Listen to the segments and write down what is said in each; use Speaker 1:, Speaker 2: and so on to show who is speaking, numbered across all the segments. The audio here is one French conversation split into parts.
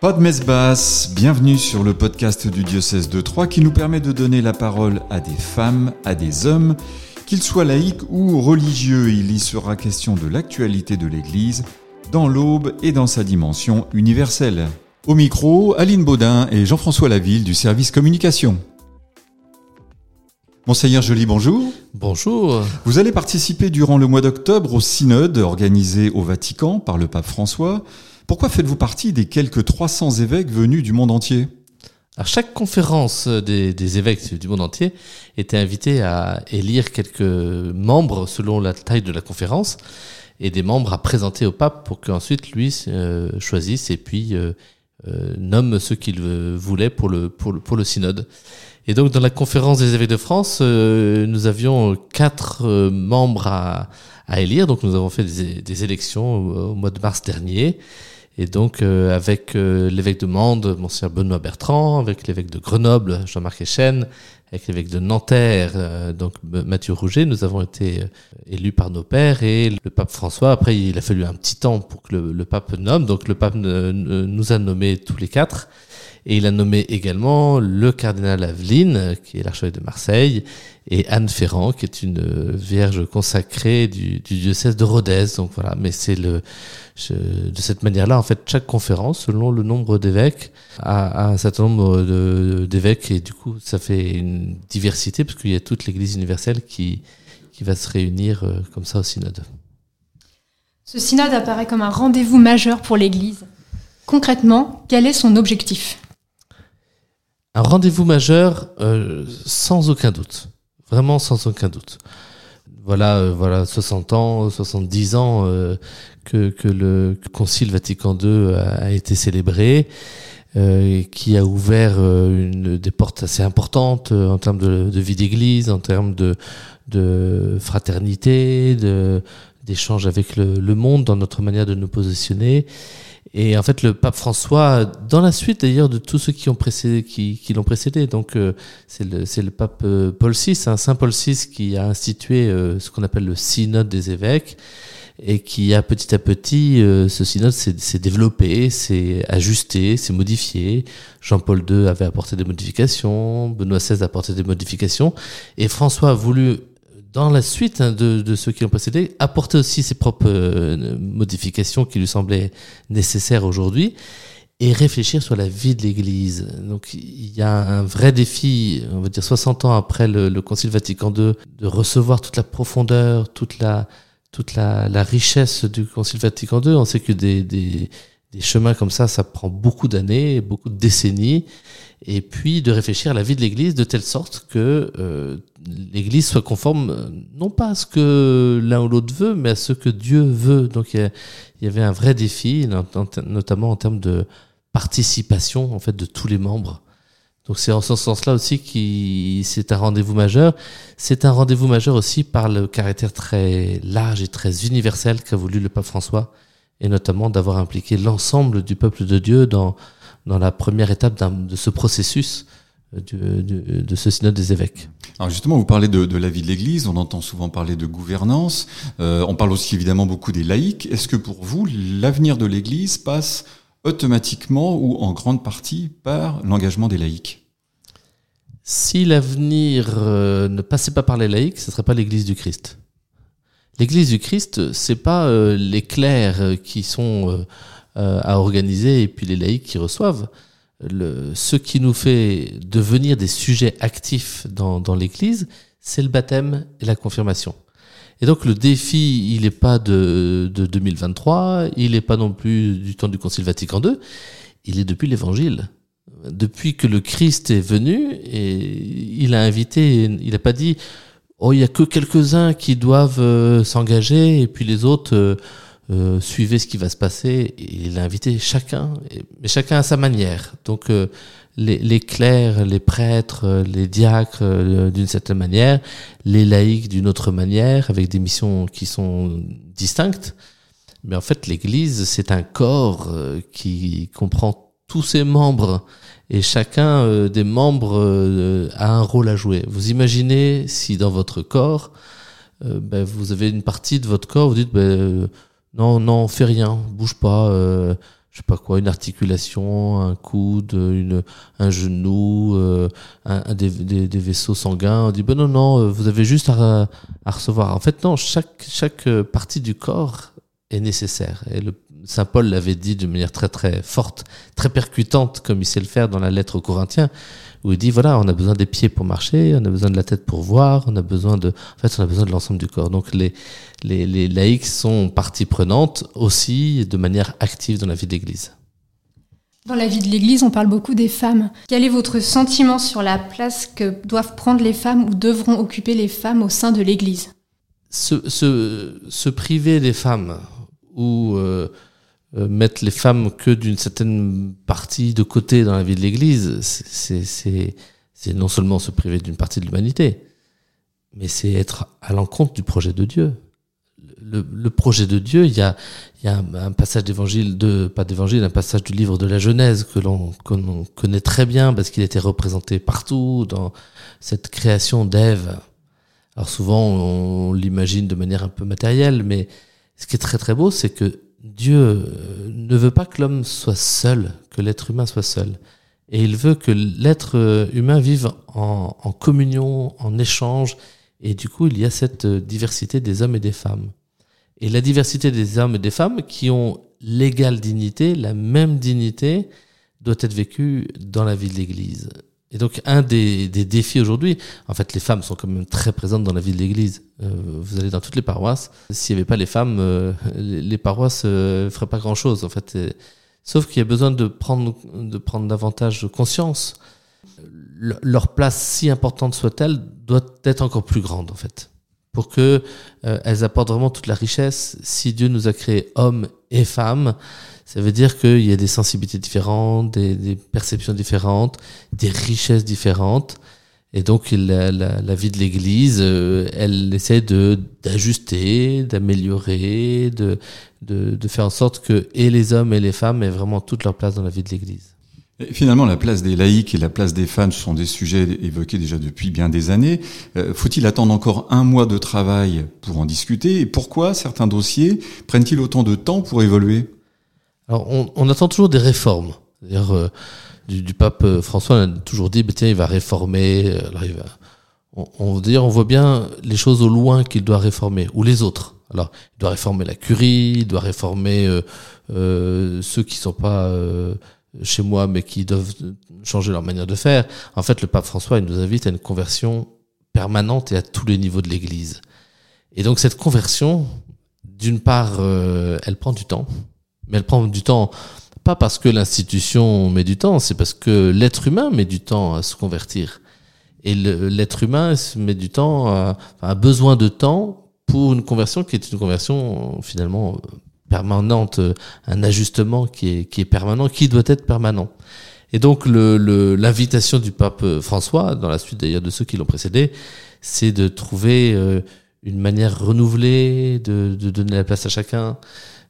Speaker 1: Pas de messe basse, bienvenue sur le podcast du diocèse de Troyes qui nous permet de donner la parole à des femmes, à des hommes, qu'ils soient laïcs ou religieux. Il y sera question de l'actualité de l'Église dans l'aube et dans sa dimension universelle. Au micro, Aline Baudin et Jean-François Laville du service communication. Monseigneur Joly, bonjour.
Speaker 2: Bonjour.
Speaker 1: Vous allez participer durant le mois d'octobre au synode organisé au Vatican par le pape François. Pourquoi faites-vous partie des quelques 300 évêques venus du monde entier?
Speaker 2: À chaque conférence des, évêques du monde entier était invité à élire quelques membres selon la taille de la conférence et des membres à présenter au pape pour qu'ensuite lui euh, choisisse et puis euh, euh, nomme ceux qu'il voulait pour le, pour, le, pour le synode. Et donc dans la conférence des évêques de France, nous avions quatre membres à, élire. Donc nous avons fait des, élections au mois de mars dernier. Et donc, euh, avec euh, l'évêque de Mende, Monseigneur Benoît Bertrand, avec l'évêque de Grenoble, Jean-Marc Echen, avec l'évêque de Nanterre, euh, donc Mathieu Rouget, nous avons été élus par nos pères et le pape François, après il a fallu un petit temps pour que le, pape nomme, donc le pape nous a nommés tous les quatre. Et il a nommé également le cardinal Aveline, qui est l'archevêque de Marseille, et Anne Ferrand, qui est une vierge consacrée du, du diocèse de Rodez. Donc voilà, mais c'est le de cette manière-là, en fait, chaque conférence, selon le nombre d'évêques, a, a, un certain nombre d'évêques et du coup, ça fait une diversité parce qu'il y a toute l'Église universelle qui qui va se réunir euh, comme ça au synode.
Speaker 3: Ce synode apparaît comme un rendez-vous majeur pour l'Église. Concrètement, quel est son objectif?
Speaker 2: Un rendez-vous majeur, euh, sans aucun doute. Vraiment sans aucun doute. Voilà, euh, voilà, 60 ans, 70 ans euh, que, le Concile Vatican II a, été célébré, qui a ouvert une, des portes assez importantes en termes de, de vie d'Église, en termes de, de fraternité, de d'échange avec le, monde dans notre manière de nous positionner. Et en fait, le pape François, dans la suite d'ailleurs de tous ceux qui ont précédé, qui, qui l'ont précédé, donc euh, c'est le, le pape euh, Paul VI, hein, Saint Paul VI, qui a institué euh, ce qu'on appelle le synode des évêques et qui a petit à petit, ce synode s'est développé, s'est ajusté, s'est modifié. Jean-Paul II avait apporté des modifications, Benoît XVI a apporté des modifications, et François a voulu dans la suite hein, de, ceux qui ont précédé, apporter aussi ses propres euh, modifications qui lui semblaient nécessaires aujourd'hui et réfléchir sur la vie de l'Église. Donc il y a un vrai défi, on va dire 60 ans après le, le Concile Vatican II, de recevoir toute la profondeur, toute la richesse du Concile Vatican II. On sait que des chemins comme ça, ça prend beaucoup d'années, beaucoup de décennies, et puis de réfléchir à la vie de l'Église de telle sorte que euh, l'Église soit conforme, euh, non pas à ce que l'un ou l'autre veut, mais à ce que Dieu veut. Donc il y, avait un vrai défi, notamment en termes de participation en fait de tous les membres. Donc c'est en ce sens-là aussi qui c'est un rendez-vous majeur. C'est un rendez-vous majeur aussi par le caractère très large et très universel qu'a voulu le pape François et notamment d'avoir impliqué l'ensemble du peuple de Dieu dans, dans la première étape de ce processus euh, de, de, ce synode des évêques.
Speaker 1: Alors justement, vous parlez de, de la vie de l'Église, on entend souvent parler de gouvernance, euh, on parle aussi évidemment beaucoup des laïcs. Est-ce que pour vous, l'avenir de l'Église passe automatiquement ou en grande partie par l'engagement des laïcs?
Speaker 2: Si l'avenir euh, ne passait pas par les laïcs, ce ne serait pas l'Église du Christ. L'Église du Christ, c'est pas euh, les clercs qui sont à organiser et puis les laïcs qui reçoivent. Le, ce qui nous fait devenir des sujets actifs dans, dans l'Église, c'est le baptême et la confirmation. Et donc le défi, il n'est pas de, de 2023, il n'est pas non plus du temps du Concile Vatican II, il est depuis l'Évangile. Depuis que le Christ est venu, et il a invité, il n'a pas dit oh, il y a que quelques-uns qui doivent euh, s'engager et puis les autres euh, euh suivez ce qui va se passer. Il a invité chacun, mais chacun à sa manière. Donc euh, les, les, clercs, les prêtres, les diacres d'une certaine manière, les laïcs d'une autre manière, avec des missions qui sont distinctes. Mais en fait, l'Église, c'est un corps qui comprend tous ses membres et chacun euh, des membres euh, a un rôle à jouer. Vous imaginez si dans votre corps, euh, ben, vous avez une partie de votre corps, vous dites ben, non, non, fais rien, bouge pas, je sais pas quoi, une articulation, un coude, une, un genou, euh, un, des, vaisseaux sanguins. On dit ben non non, vous avez juste à, à, recevoir. En fait non, chaque chaque partie du corps est nécessaire. Saint Paul l'avait dit de manière très très forte, très percutante, comme il sait le faire dans la lettre aux Corinthiens, où il dit voilà, on a besoin des pieds pour marcher, on a besoin de la tête pour voir, on a besoin de, en fait, on a besoin de l'ensemble du corps. Donc les, les, les laïcs sont partie prenante aussi de manière active dans la vie de l'Église.
Speaker 3: Dans la vie de l'Église, on parle beaucoup des femmes. Quel est votre sentiment sur la place que doivent prendre les femmes ou devront occuper les femmes au sein de l'Église?
Speaker 2: Se, se, se, priver des femmes ou euh, mettre les femmes que d'une certaine partie de côté dans la vie de l'Église, c'est non seulement se priver d'une partie de l'humanité, mais c'est être à l'encontre du projet de Dieu. Le, le, projet de Dieu, il y a, il y a un, passage d'évangile, de, pas d'évangile, un passage du livre de la Genèse que l'on connaît très bien parce qu'il était représenté partout dans cette création d'Ève. Alors souvent, on l'imagine de manière un peu matérielle, mais ce qui est très très beau, c'est que Dieu euh, ne veut pas que l'homme soit seul, que l'être humain soit seul. Et il veut que l'être euh, humain vive en, communion, en échange. Et du coup, il y a cette euh, diversité des hommes et des femmes. Et la diversité des hommes et des femmes qui ont l'égale dignité, la même dignité, doit être vécue dans la vie de l'Église. Et donc un des, des défis aujourd'hui, en fait les femmes sont quand même très présentes dans la vie de l'Église. Euh, vous allez dans toutes les paroisses. S'il n'y avait pas les femmes, euh, les, paroisses euh, feraient pas grand-chose en fait. sauf qu'il y a besoin de prendre, de prendre davantage conscience. leur place, si importante soit-elle, doit être encore plus grande en fait, pour que euh, apportent vraiment toute la richesse. Si Dieu nous a créés hommes et femmes, ça veut dire qu'il y a des sensibilités différentes, des, des, perceptions différentes, des richesses différentes. Et donc la, la, la vie de l'Église, euh, elle essaie de d'ajuster, d'améliorer, de, de, de faire en sorte que et les hommes et les femmes aient vraiment toute leur place dans la vie de l'Église.
Speaker 1: Finalement, la place des laïcs et la place des femmes sont des sujets évoqués déjà depuis bien des années. Euh, faut-il attendre encore un mois de travail pour en discuter Et pourquoi certains dossiers prennent-ils autant de temps pour évoluer?
Speaker 2: Alors, on, on, attend toujours des réformes. Euh, du, du, pape euh, François on a toujours dit, bah, tiens, il va réformer. Euh, alors il va, on, on, dire, on voit bien les choses au loin qu'il doit réformer, ou les autres. Alors, il doit réformer la curie, il doit réformer euh, ceux qui sont pas chez moi, mais qui doivent changer leur manière de faire. En fait, le pape François, il nous invite à une conversion permanente et à tous les niveaux de l'Église. Et donc, cette conversion, d'une part, elle prend du temps mais elle prend du temps pas parce que l'institution met du temps, c'est parce que l'être humain met du temps à se convertir. Et l'être humain met du temps, à, a besoin de temps pour une conversion qui est une conversion finalement permanente, un ajustement qui est, qui est permanent, qui doit être permanent. Et donc l'invitation le, du pape François, dans la suite d'ailleurs de ceux qui l'ont précédé, c'est de trouver euh, une manière renouvelée de, de donner la place à chacun,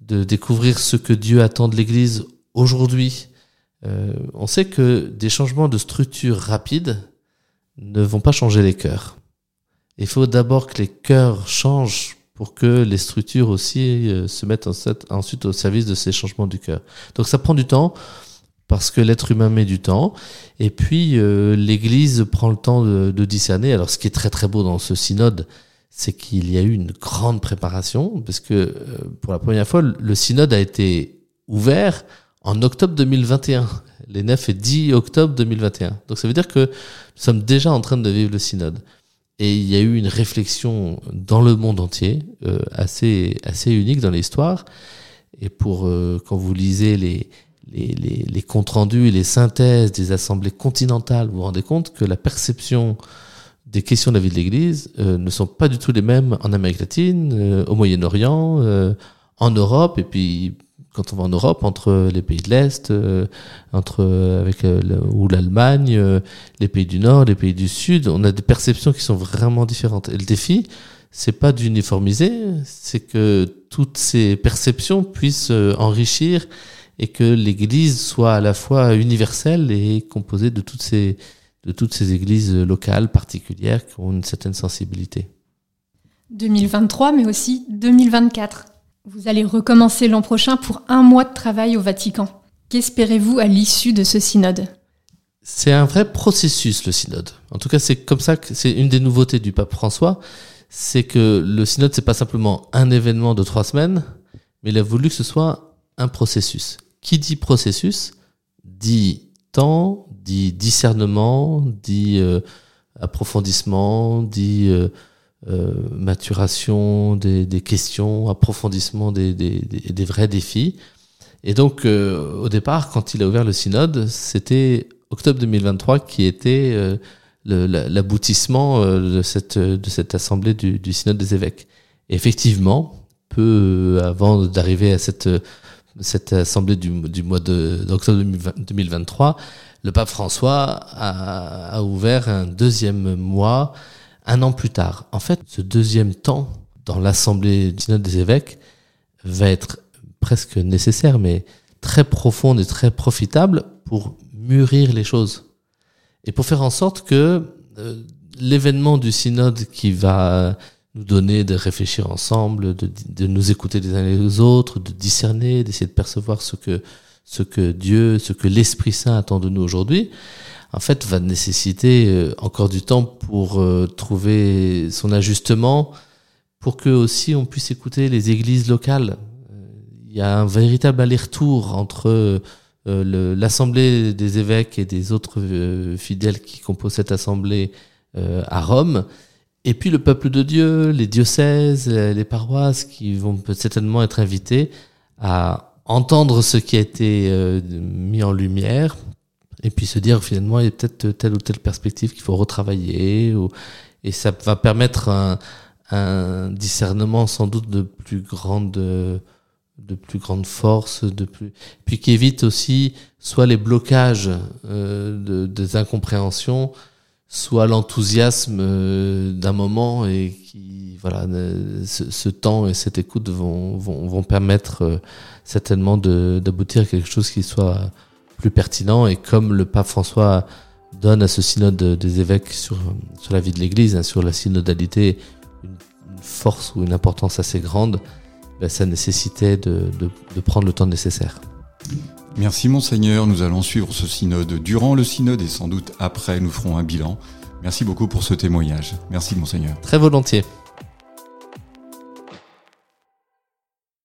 Speaker 2: de découvrir ce que Dieu attend de l'Église aujourd'hui. Euh, on sait que des changements de structure rapides ne vont pas changer les cœurs. Il faut d'abord que les cœurs changent pour que les structures aussi euh, se mettent ensuite au service de ces changements du cœur. Donc ça prend du temps parce que l'être humain met du temps et puis euh, l'Église prend le temps de, discerner. Alors ce qui est très très beau dans ce synode, c'est qu'il y a eu une grande préparation, parce que euh, pour la première fois, le synode a été ouvert en octobre 2021, les 9 et 10 octobre 2021. Donc ça veut dire que nous sommes déjà en train de vivre le synode. Et il y a eu une réflexion dans le monde entier, euh, assez, assez unique dans l'histoire. Et pour, euh, quand vous lisez les, les, les, les comptes rendus et les synthèses des assemblées continentales, vous vous rendez compte que la perception des questions de la vie de l'Église euh, ne sont pas du tout les mêmes en Amérique latine, euh, au Moyen-Orient, euh, en Europe, et puis quand on va en Europe, entre les pays de l'Est, euh, entre avec le, ou l'Allemagne, les pays du Nord, les pays du Sud, on a des perceptions qui sont vraiment différentes. Et le défi, c'est pas d'uniformiser, c'est que toutes ces perceptions puissent enrichir et que l'Église soit à la fois universelle et composée de toutes ces de toutes ces églises locales particulières qui ont une certaine sensibilité.
Speaker 3: 2023, mais aussi 2024. Vous allez recommencer l'an prochain pour un mois de travail au Vatican. Qu'espérez-vous à l'issue de ce synode?
Speaker 2: C'est un vrai processus, le synode. En tout cas, c'est comme ça que c'est une des nouveautés du pape François, c'est que le synode, c'est pas simplement un événement de trois semaines, mais il a voulu que ce soit un processus. Qui dit processus dit temps, dit discernement, dit euh, approfondissement, dit euh, maturation des, des, questions, approfondissement des, des, des, vrais défis. Et donc, au départ, quand il a ouvert le synode, c'était octobre 2023 qui était l'aboutissement de cette, de cette assemblée du, du synode des évêques. Et effectivement, peu avant d'arriver à cette cette assemblée du, du mois d'octobre 2023, le pape François a, a, ouvert un deuxième mois un an plus tard. En fait, ce deuxième temps dans l'assemblée du synode des évêques va être presque nécessaire, mais très profonde et très profitable pour mûrir les choses et pour faire en sorte que euh, l'événement du synode qui va nous donner de réfléchir ensemble, de, de, nous écouter les uns les autres, de discerner, d'essayer de percevoir ce que, ce que Dieu, ce que l'Esprit Saint attend de nous aujourd'hui, en fait, va nécessiter euh, encore du temps pour euh, trouver son ajustement, pour que aussi on puisse écouter les églises locales. Euh, il y a un véritable aller-retour entre l'assemblée des évêques et des autres fidèles qui composent cette assemblée à Rome et puis le peuple de Dieu, les diocèses, les paroisses qui vont certainement être invités à entendre ce qui a été mis en lumière et puis se dire finalement il y a peut-être telle ou telle perspective qu'il faut retravailler ou, et ça va permettre un, un, discernement sans doute de plus grande de plus grande force de plus puis qui évite aussi soit les blocages euh, de, des incompréhensions soit l'enthousiasme euh, d'un moment et qui voilà ce, ce, temps et cette écoute vont vont, vont permettre euh, certainement d'aboutir à quelque chose qui soit plus pertinent et comme le pape François donne à ce synode des évêques sur sur la vie de l'Église, hein, sur la synodalité, une, une, force ou une importance assez grande, ben, ça nécessitait de, de, de prendre le temps nécessaire.
Speaker 1: Merci monseigneur, nous allons suivre ce synode durant le synode et sans doute après nous ferons un bilan. Merci beaucoup pour ce témoignage. Merci monseigneur.
Speaker 2: Très volontiers.